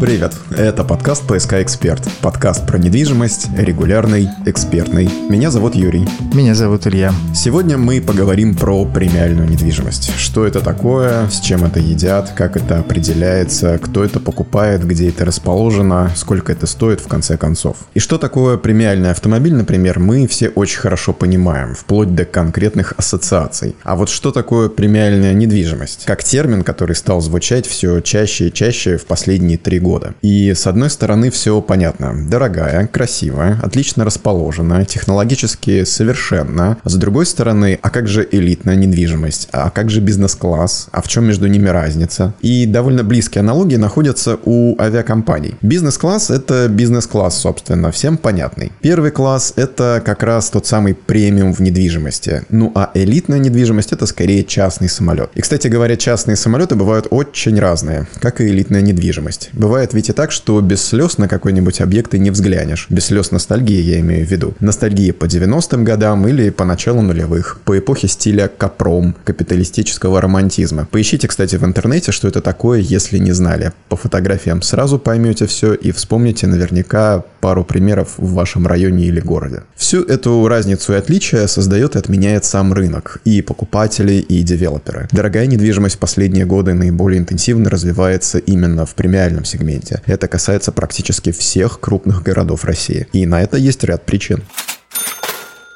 Привет, это подкаст «ПСК Эксперт». Подкаст про недвижимость, регулярный, экспертный. Меня зовут Юрий. Меня зовут Илья. Сегодня мы поговорим про премиальную недвижимость. Что это такое, с чем это едят, как это определяется, кто это покупает, где это расположено, сколько это стоит в конце концов. И что такое премиальный автомобиль, например, мы все очень хорошо понимаем, вплоть до конкретных ассоциаций. А вот что такое премиальная недвижимость? Как термин, который стал звучать все чаще и чаще в последние три года года. И с одной стороны все понятно. Дорогая, красивая, отлично расположена, технологически совершенно. С другой стороны, а как же элитная недвижимость? А как же бизнес-класс? А в чем между ними разница? И довольно близкие аналогии находятся у авиакомпаний. Бизнес-класс — это бизнес-класс, собственно, всем понятный. Первый класс — это как раз тот самый премиум в недвижимости. Ну а элитная недвижимость — это скорее частный самолет. И, кстати говоря, частные самолеты бывают очень разные, как и элитная недвижимость. Бывает Бывает ведь и так, что без слез на какой-нибудь объект ты не взглянешь. Без слез ностальгии я имею в виду. Ностальгии по 90-м годам или по началу нулевых. По эпохе стиля капром, капиталистического романтизма. Поищите, кстати, в интернете, что это такое, если не знали. По фотографиям сразу поймете все и вспомните наверняка пару примеров в вашем районе или городе. Всю эту разницу и отличие создает и отменяет сам рынок, и покупатели, и девелоперы. Дорогая недвижимость последние годы наиболее интенсивно развивается именно в премиальном сегменте сегменте. Это касается практически всех крупных городов России. И на это есть ряд причин.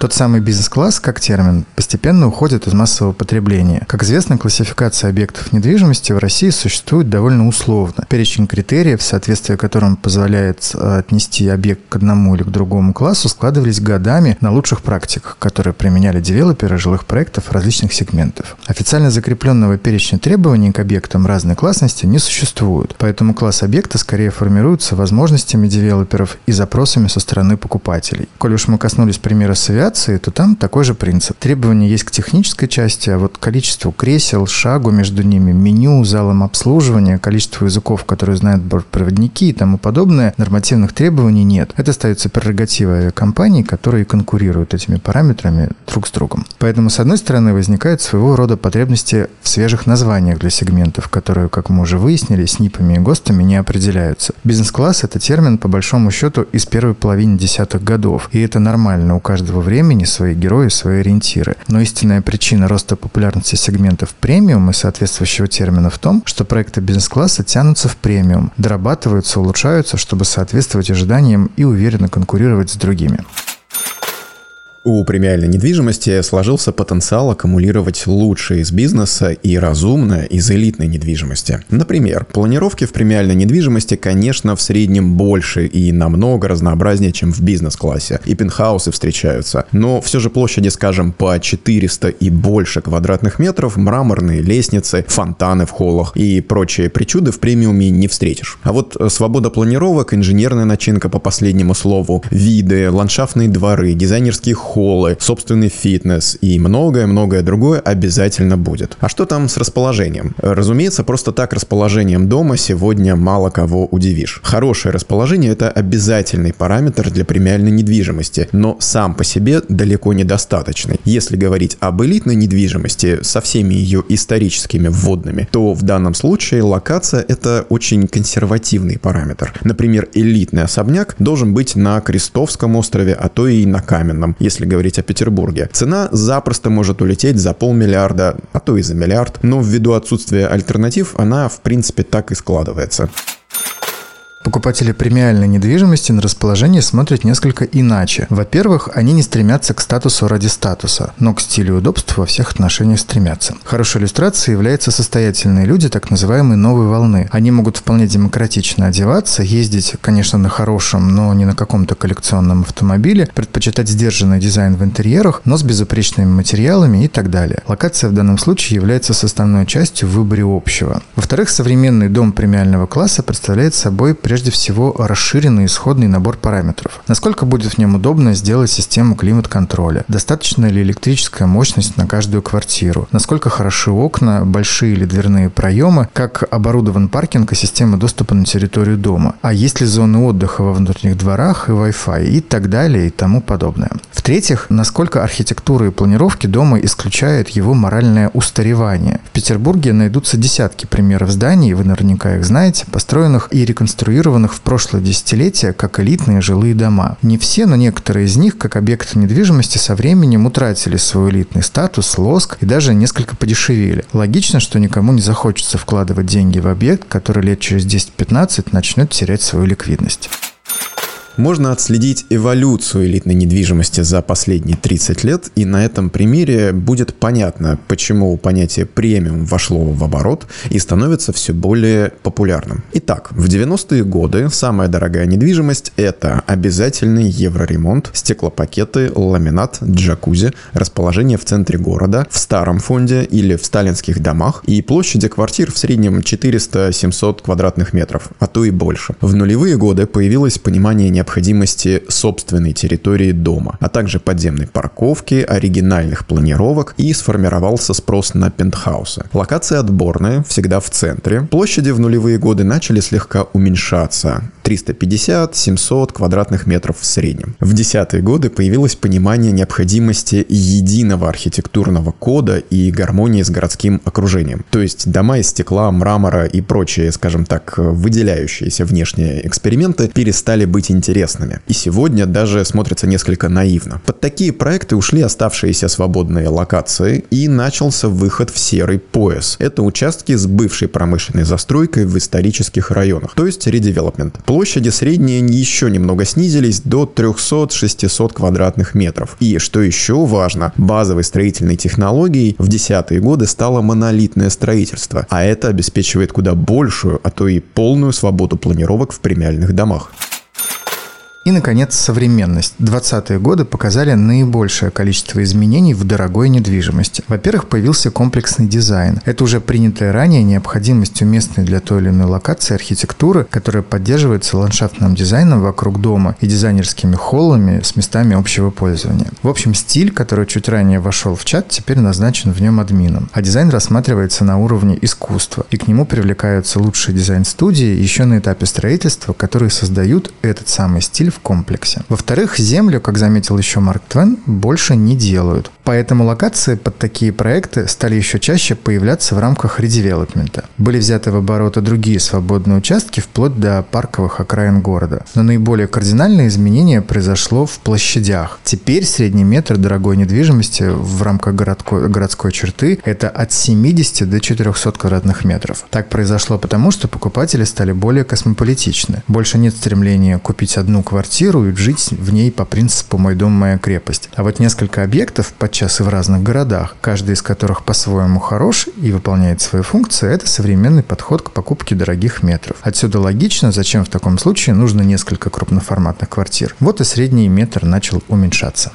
Тот самый бизнес-класс, как термин, постепенно уходит из массового потребления. Как известно, классификация объектов недвижимости в России существует довольно условно. Перечень критериев, соответствие которым позволяет э, отнести объект к одному или к другому классу, складывались годами на лучших практиках, которые применяли девелоперы жилых проектов различных сегментов. Официально закрепленного перечня требований к объектам разной классности не существует, поэтому класс объекта скорее формируется возможностями девелоперов и запросами со стороны покупателей. Коль уж мы коснулись примера с авиации, то там такой же принцип. Требования есть к технической части, а вот количеству кресел, шагу между ними, меню, залом обслуживания, количество языков, которые знают бортпроводники и тому подобное, нормативных требований нет. Это остается прерогативой авиакомпаний, которые конкурируют этими параметрами друг с другом. Поэтому, с одной стороны, возникают своего рода потребности в свежих названиях для сегментов, которые, как мы уже выяснили, с НИПами и ГОСТами не определяются. Бизнес-класс – это термин, по большому счету, из первой половины десятых годов, и это нормально у каждого времени времени свои герои, свои ориентиры. Но истинная причина роста популярности сегментов премиум и соответствующего термина в том, что проекты бизнес-класса тянутся в премиум, дорабатываются, улучшаются, чтобы соответствовать ожиданиям и уверенно конкурировать с другими. У премиальной недвижимости сложился потенциал аккумулировать лучшее из бизнеса и разумное из элитной недвижимости. Например, планировки в премиальной недвижимости, конечно, в среднем больше и намного разнообразнее, чем в бизнес-классе. И пентхаусы встречаются. Но все же площади, скажем, по 400 и больше квадратных метров, мраморные лестницы, фонтаны в холлах и прочие причуды в премиуме не встретишь. А вот свобода планировок, инженерная начинка по последнему слову, виды, ландшафтные дворы, дизайнерские холлы, собственный фитнес и многое-многое другое обязательно будет. А что там с расположением? Разумеется, просто так расположением дома сегодня мало кого удивишь. Хорошее расположение – это обязательный параметр для премиальной недвижимости, но сам по себе далеко недостаточный. Если говорить об элитной недвижимости со всеми ее историческими вводными, то в данном случае локация – это очень консервативный параметр. Например, элитный особняк должен быть на Крестовском острове, а то и на Каменном. Если если говорить о Петербурге. Цена запросто может улететь за полмиллиарда, а то и за миллиард, но ввиду отсутствия альтернатив она в принципе так и складывается. Покупатели премиальной недвижимости на расположение смотрят несколько иначе. Во-первых, они не стремятся к статусу ради статуса, но к стилю и удобству во всех отношениях стремятся. Хорошей иллюстрацией являются состоятельные люди, так называемые новой волны. Они могут вполне демократично одеваться, ездить, конечно, на хорошем, но не на каком-то коллекционном автомобиле, предпочитать сдержанный дизайн в интерьерах, но с безупречными материалами и так далее. Локация в данном случае является составной частью в выборе общего. Во-вторых, современный дом премиального класса представляет собой прежде всего расширенный исходный набор параметров. Насколько будет в нем удобно сделать систему климат-контроля? Достаточно ли электрическая мощность на каждую квартиру? Насколько хороши окна, большие или дверные проемы? Как оборудован паркинг и система доступа на территорию дома? А есть ли зоны отдыха во внутренних дворах и Wi-Fi? И так далее и тому подобное. В-третьих, насколько архитектура и планировки дома исключают его моральное устаревание. В Петербурге найдутся десятки примеров зданий, вы наверняка их знаете, построенных и реконструированных в прошлое десятилетие как элитные жилые дома. Не все, но некоторые из них, как объекты недвижимости, со временем утратили свой элитный статус, лоск и даже несколько подешевели. Логично, что никому не захочется вкладывать деньги в объект, который лет через 10-15 начнет терять свою ликвидность можно отследить эволюцию элитной недвижимости за последние 30 лет, и на этом примере будет понятно, почему понятие премиум вошло в оборот и становится все более популярным. Итак, в 90-е годы самая дорогая недвижимость – это обязательный евроремонт, стеклопакеты, ламинат, джакузи, расположение в центре города, в старом фонде или в сталинских домах и площади квартир в среднем 400-700 квадратных метров, а то и больше. В нулевые годы появилось понимание необходимости собственной территории дома, а также подземной парковки, оригинальных планировок и сформировался спрос на пентхаусы. Локация отборная, всегда в центре. Площади в нулевые годы начали слегка уменьшаться. 350-700 квадратных метров в среднем. В десятые годы появилось понимание необходимости единого архитектурного кода и гармонии с городским окружением. То есть дома из стекла, мрамора и прочие, скажем так, выделяющиеся внешние эксперименты перестали быть интересными. И сегодня даже смотрятся несколько наивно. Под такие проекты ушли оставшиеся свободные локации и начался выход в серый пояс. Это участки с бывшей промышленной застройкой в исторических районах, то есть редевелопмент. Площади средние еще немного снизились до 300-600 квадратных метров. И, что еще важно, базовой строительной технологией в десятые годы стало монолитное строительство, а это обеспечивает куда большую, а то и полную свободу планировок в премиальных домах. И, наконец, современность. 20-е годы показали наибольшее количество изменений в дорогой недвижимости. Во-первых, появился комплексный дизайн. Это уже принятая ранее необходимость уместной для той или иной локации архитектуры, которая поддерживается ландшафтным дизайном вокруг дома и дизайнерскими холлами с местами общего пользования. В общем, стиль, который чуть ранее вошел в чат, теперь назначен в нем админом. А дизайн рассматривается на уровне искусства, и к нему привлекаются лучшие дизайн-студии еще на этапе строительства, которые создают этот самый стиль в комплексе. Во-вторых, землю, как заметил еще Марк Твен, больше не делают. Поэтому локации под такие проекты стали еще чаще появляться в рамках редевелопмента. Были взяты в оборот и другие свободные участки вплоть до парковых окраин города. Но наиболее кардинальное изменение произошло в площадях. Теперь средний метр дорогой недвижимости в рамках городской, городской черты – это от 70 до 400 квадратных метров. Так произошло потому, что покупатели стали более космополитичны. Больше нет стремления купить одну квартиру и жить в ней по принципу «мой дом, моя крепость». А вот несколько объектов, подчас и в разных городах, каждый из которых по-своему хорош и выполняет свои функции, это современный подход к покупке дорогих метров. Отсюда логично, зачем в таком случае нужно несколько крупноформатных квартир. Вот и средний метр начал уменьшаться.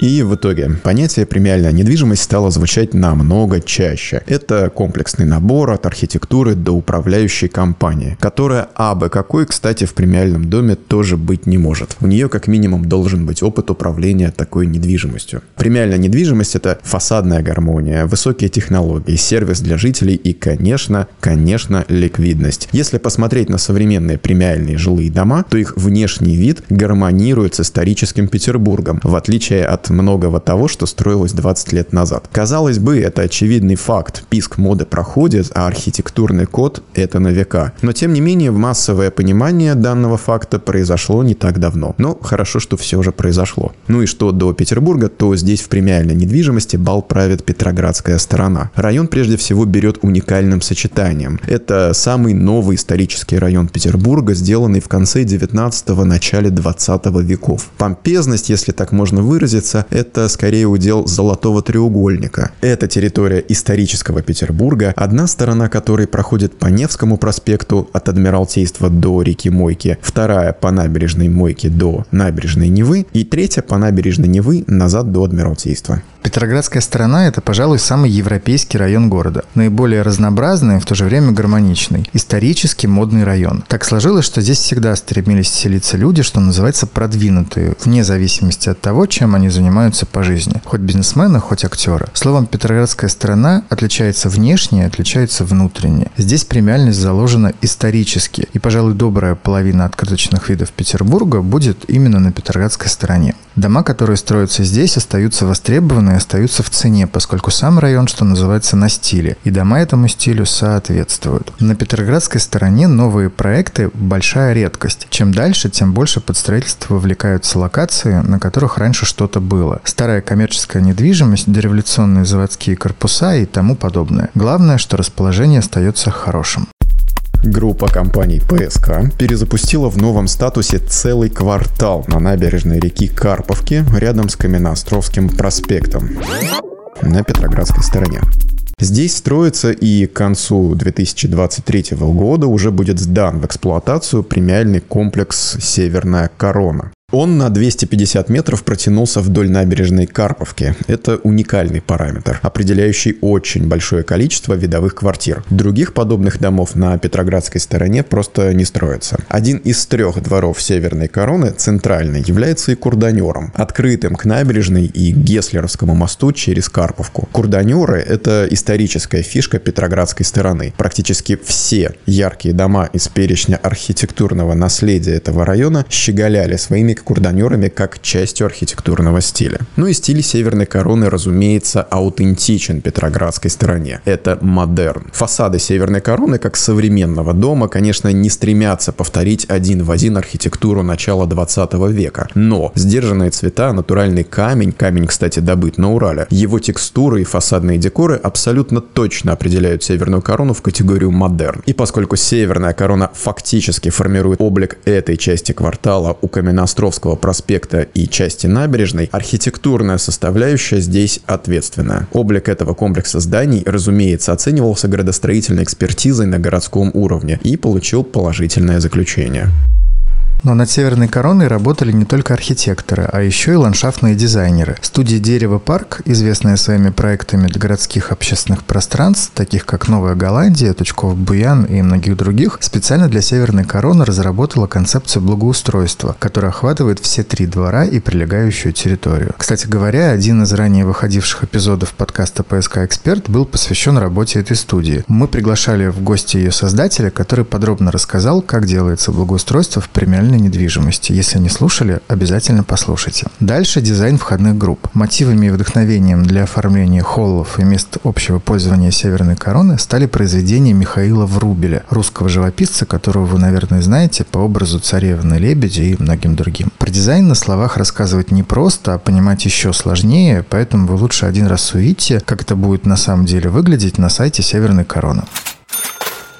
И в итоге понятие премиальная недвижимость стало звучать намного чаще. Это комплексный набор от архитектуры до управляющей компании, которая абы какой, кстати, в премиальном доме тоже быть не может. У нее как минимум должен быть опыт управления такой недвижимостью. Премиальная недвижимость — это фасадная гармония, высокие технологии, сервис для жителей и, конечно, конечно, ликвидность. Если посмотреть на современные премиальные жилые дома, то их внешний вид гармонирует с историческим Петербургом, в отличие от многого того, что строилось 20 лет назад. Казалось бы, это очевидный факт. Писк моды проходит, а архитектурный код — это на века. Но тем не менее, массовое понимание данного факта произошло не так давно. Но хорошо, что все же произошло. Ну и что до Петербурга, то здесь в премиальной недвижимости бал правит Петроградская сторона. Район прежде всего берет уникальным сочетанием. Это самый новый исторический район Петербурга, сделанный в конце 19-го, начале 20 веков. Помпезность, если так можно выразиться, это скорее удел золотого треугольника. Это территория исторического Петербурга, одна сторона которой проходит по Невскому проспекту от Адмиралтейства до реки Мойки, вторая по набережной Мойки до набережной Невы и третья по набережной Невы назад до Адмиралтейства. Петроградская сторона – это, пожалуй, самый европейский район города. Наиболее разнообразный, в то же время гармоничный. Исторически модный район. Так сложилось, что здесь всегда стремились селиться люди, что называется, продвинутые, вне зависимости от того, чем они занимаются по жизни. Хоть бизнесмены, хоть актеры. Словом, Петроградская сторона отличается внешне и отличается внутренне. Здесь премиальность заложена исторически. И, пожалуй, добрая половина открыточных видов Петербурга будет именно на Петроградской стороне. Дома, которые строятся здесь, остаются востребованы остаются в цене, поскольку сам район, что называется, на стиле, и дома этому стилю соответствуют. На Петроградской стороне новые проекты – большая редкость. Чем дальше, тем больше под строительство вовлекаются локации, на которых раньше что-то было. Старая коммерческая недвижимость, дореволюционные заводские корпуса и тому подобное. Главное, что расположение остается хорошим. Группа компаний ПСК перезапустила в новом статусе целый квартал на набережной реки Карповки рядом с Каменноостровским проспектом на Петроградской стороне. Здесь строится и к концу 2023 года уже будет сдан в эксплуатацию премиальный комплекс «Северная корона». Он на 250 метров протянулся вдоль набережной Карповки. Это уникальный параметр, определяющий очень большое количество видовых квартир. Других подобных домов на Петроградской стороне просто не строится. Один из трех дворов Северной Короны, центральный, является и курданером, открытым к набережной и Геслеровскому мосту через Карповку. Курданеры – это историческая фишка Петроградской стороны. Практически все яркие дома из перечня архитектурного наследия этого района щеголяли своими курданерами как частью архитектурного стиля. Ну и стиль Северной Короны, разумеется, аутентичен Петроградской стороне. Это модерн. Фасады Северной Короны, как современного дома, конечно, не стремятся повторить один в один архитектуру начала 20 века. Но сдержанные цвета, натуральный камень, камень, кстати, добыт на Урале, его текстуры и фасадные декоры абсолютно точно определяют Северную Корону в категорию модерн. И поскольку Северная Корона фактически формирует облик этой части квартала у Каменноостровского Покровского проспекта и части набережной, архитектурная составляющая здесь ответственна. Облик этого комплекса зданий, разумеется, оценивался градостроительной экспертизой на городском уровне и получил положительное заключение. Но над Северной Короной работали не только архитекторы, а еще и ландшафтные дизайнеры. Студия «Дерево Парк», известная своими проектами городских общественных пространств, таких как Новая Голландия, Тучков Буян и многих других, специально для Северной Короны разработала концепцию благоустройства, которая охватывает все три двора и прилегающую территорию. Кстати говоря, один из ранее выходивших эпизодов подкаста «ПСК Эксперт» был посвящен работе этой студии. Мы приглашали в гости ее создателя, который подробно рассказал, как делается благоустройство в премиальной коммунальной недвижимости. Если не слушали, обязательно послушайте. Дальше дизайн входных групп. Мотивами и вдохновением для оформления холлов и мест общего пользования Северной Короны стали произведения Михаила Врубеля, русского живописца, которого вы, наверное, знаете по образу царевны Лебеди и многим другим. Про дизайн на словах рассказывать непросто, а понимать еще сложнее, поэтому вы лучше один раз увидите, как это будет на самом деле выглядеть на сайте Северной Короны.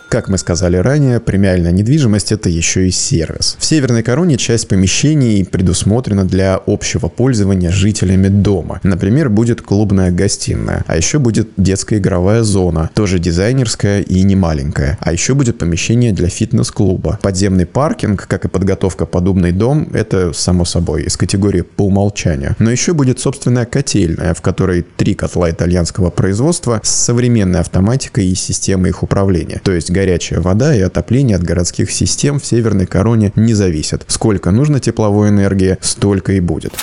Как мы сказали ранее, премиальная недвижимость – это еще и сервис. В Северной Короне часть помещений предусмотрена для общего пользования жителями дома. Например, будет клубная гостиная, а еще будет детская игровая зона, тоже дизайнерская и не маленькая. А еще будет помещение для фитнес-клуба. Подземный паркинг, как и подготовка подобный дом, это само собой из категории по умолчанию. Но еще будет собственная котельная, в которой три котла итальянского производства с современной автоматикой и системой их управления. То есть горячая вода и отопление от городских систем в Северной Короне не зависят. Сколько нужно тепловой энергии, столько и будет.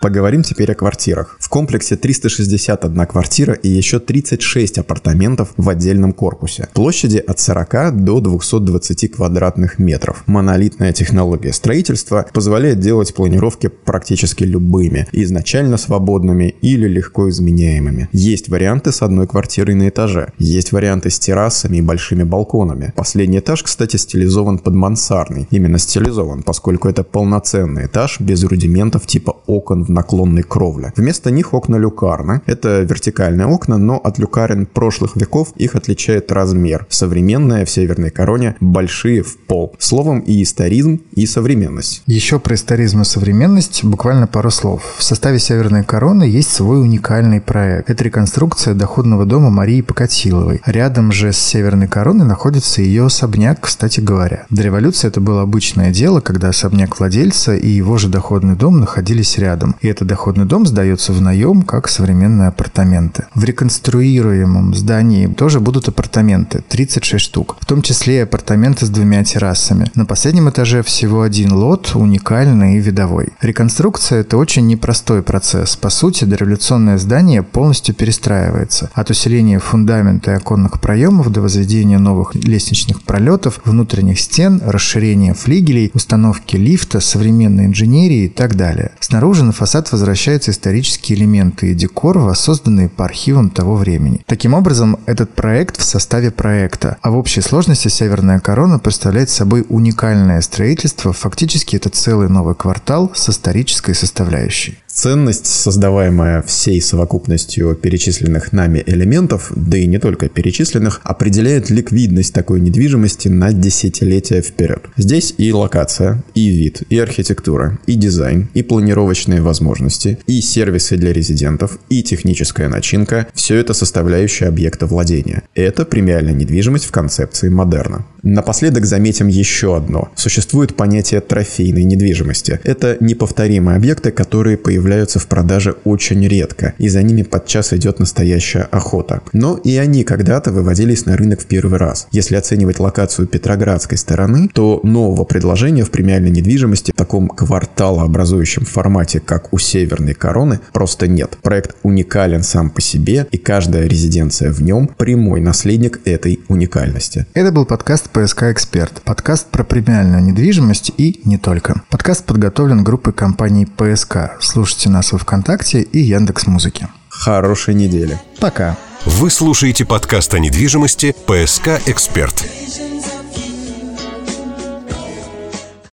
Поговорим теперь о квартирах. В комплексе 361 квартира и еще 36 апартаментов в отдельном корпусе. Площади от 40 до 220 квадратных метров. Монолитная технология строительства позволяет делать планировки практически любыми, изначально свободными или легко изменяемыми. Есть варианты с одной квартирой на этаже. Есть варианты с террасами и большими балконами. Последний этаж, кстати, стилизован под мансарный. Именно стилизован, поскольку это полноценный этаж без рудиментов типа окон в наклонной кровле. Вместо них окна люкарны. Это вертикальные окна, но от люкарен прошлых веков их отличает размер. Современные в Северной Короне большие в пол. Словом, и историзм, и современность. Еще про историзм и современность буквально пару слов. В составе Северной Короны есть свой уникальный проект. Это реконструкция доходного дома Марии Покатиловой. Рядом же с Северной Короной находится ее особняк, кстати говоря. До революции это было обычное дело, когда особняк владельца и его же доходный дом находились рядом. И этот доходный дом сдается в наем как современные апартаменты. В реконструируемом здании тоже будут апартаменты, 36 штук, в том числе и апартаменты с двумя террасами. На последнем этаже всего один лот, уникальный и видовой. Реконструкция – это очень непростой процесс. По сути, дореволюционное здание полностью перестраивается. От усиления фундамента и оконных проемов до возведения новых лестничных пролетов, внутренних стен, расширения флигелей, установки лифта, современной инженерии и так далее. Снаружи на фасад возвращаются исторические элементы и декор, воссозданные по архивам того времени. Таким образом, этот проект в составе проекта, а в общей сложности «Северная корона» представляет собой уникальное строительство, фактически это целый новый квартал с исторической составляющей. Ценность, создаваемая всей совокупностью перечисленных нами элементов, да и не только перечисленных, определяет ликвидность такой недвижимости на десятилетия вперед. Здесь и локация, и вид, и архитектура, и дизайн, и планировочные возможности, и сервисы для резидентов, и техническая начинка – все это составляющие объекта владения. Это премиальная недвижимость в концепции модерна. Напоследок заметим еще одно. Существует понятие трофейной недвижимости. Это неповторимые объекты, которые появляются в продаже очень редко, и за ними подчас идет настоящая охота. Но и они когда-то выводились на рынок в первый раз. Если оценивать локацию Петроградской стороны, то нового предложения в премиальной недвижимости в таком кварталообразующем формате, как у Северной Короны, просто нет. Проект уникален сам по себе, и каждая резиденция в нем прямой наследник этой уникальности. Это был подкаст «ПСК Эксперт». Подкаст про премиальную недвижимость и не только. Подкаст подготовлен группой компаний «ПСК». Слушайте нас во Вконтакте и Яндекс Музыки. Хорошей недели. Пока. Вы слушаете подкаст о недвижимости «ПСК Эксперт».